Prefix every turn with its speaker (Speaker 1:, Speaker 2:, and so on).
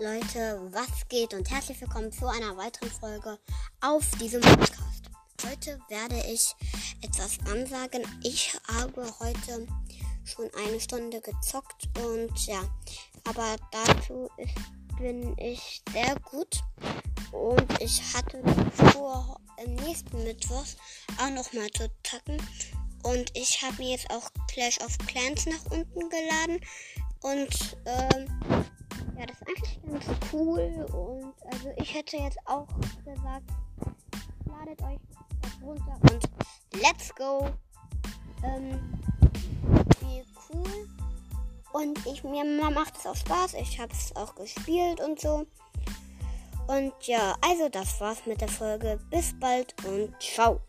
Speaker 1: Leute, was geht und herzlich willkommen zu einer weiteren Folge auf diesem Podcast. Heute werde ich etwas ansagen. Ich habe heute schon eine Stunde gezockt und ja, aber dazu bin ich sehr gut und ich hatte vor, im nächsten Mittwoch auch nochmal zu zocken und ich habe mir jetzt auch Clash of Clans nach unten geladen und ähm, cool. Und also ich hätte jetzt auch gesagt, ladet euch das runter und let's go. Ähm, wie cool. Und ich, mir macht es auch Spaß. Ich habe es auch gespielt und so. Und ja, also das war's mit der Folge. Bis bald und ciao.